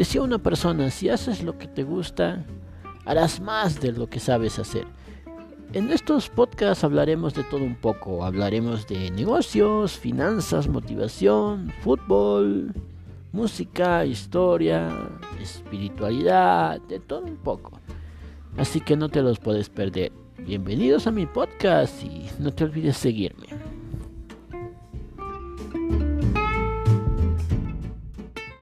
Decía una persona, si haces lo que te gusta, harás más de lo que sabes hacer. En estos podcasts hablaremos de todo un poco. Hablaremos de negocios, finanzas, motivación, fútbol, música, historia, espiritualidad, de todo un poco. Así que no te los puedes perder. Bienvenidos a mi podcast y no te olvides seguirme.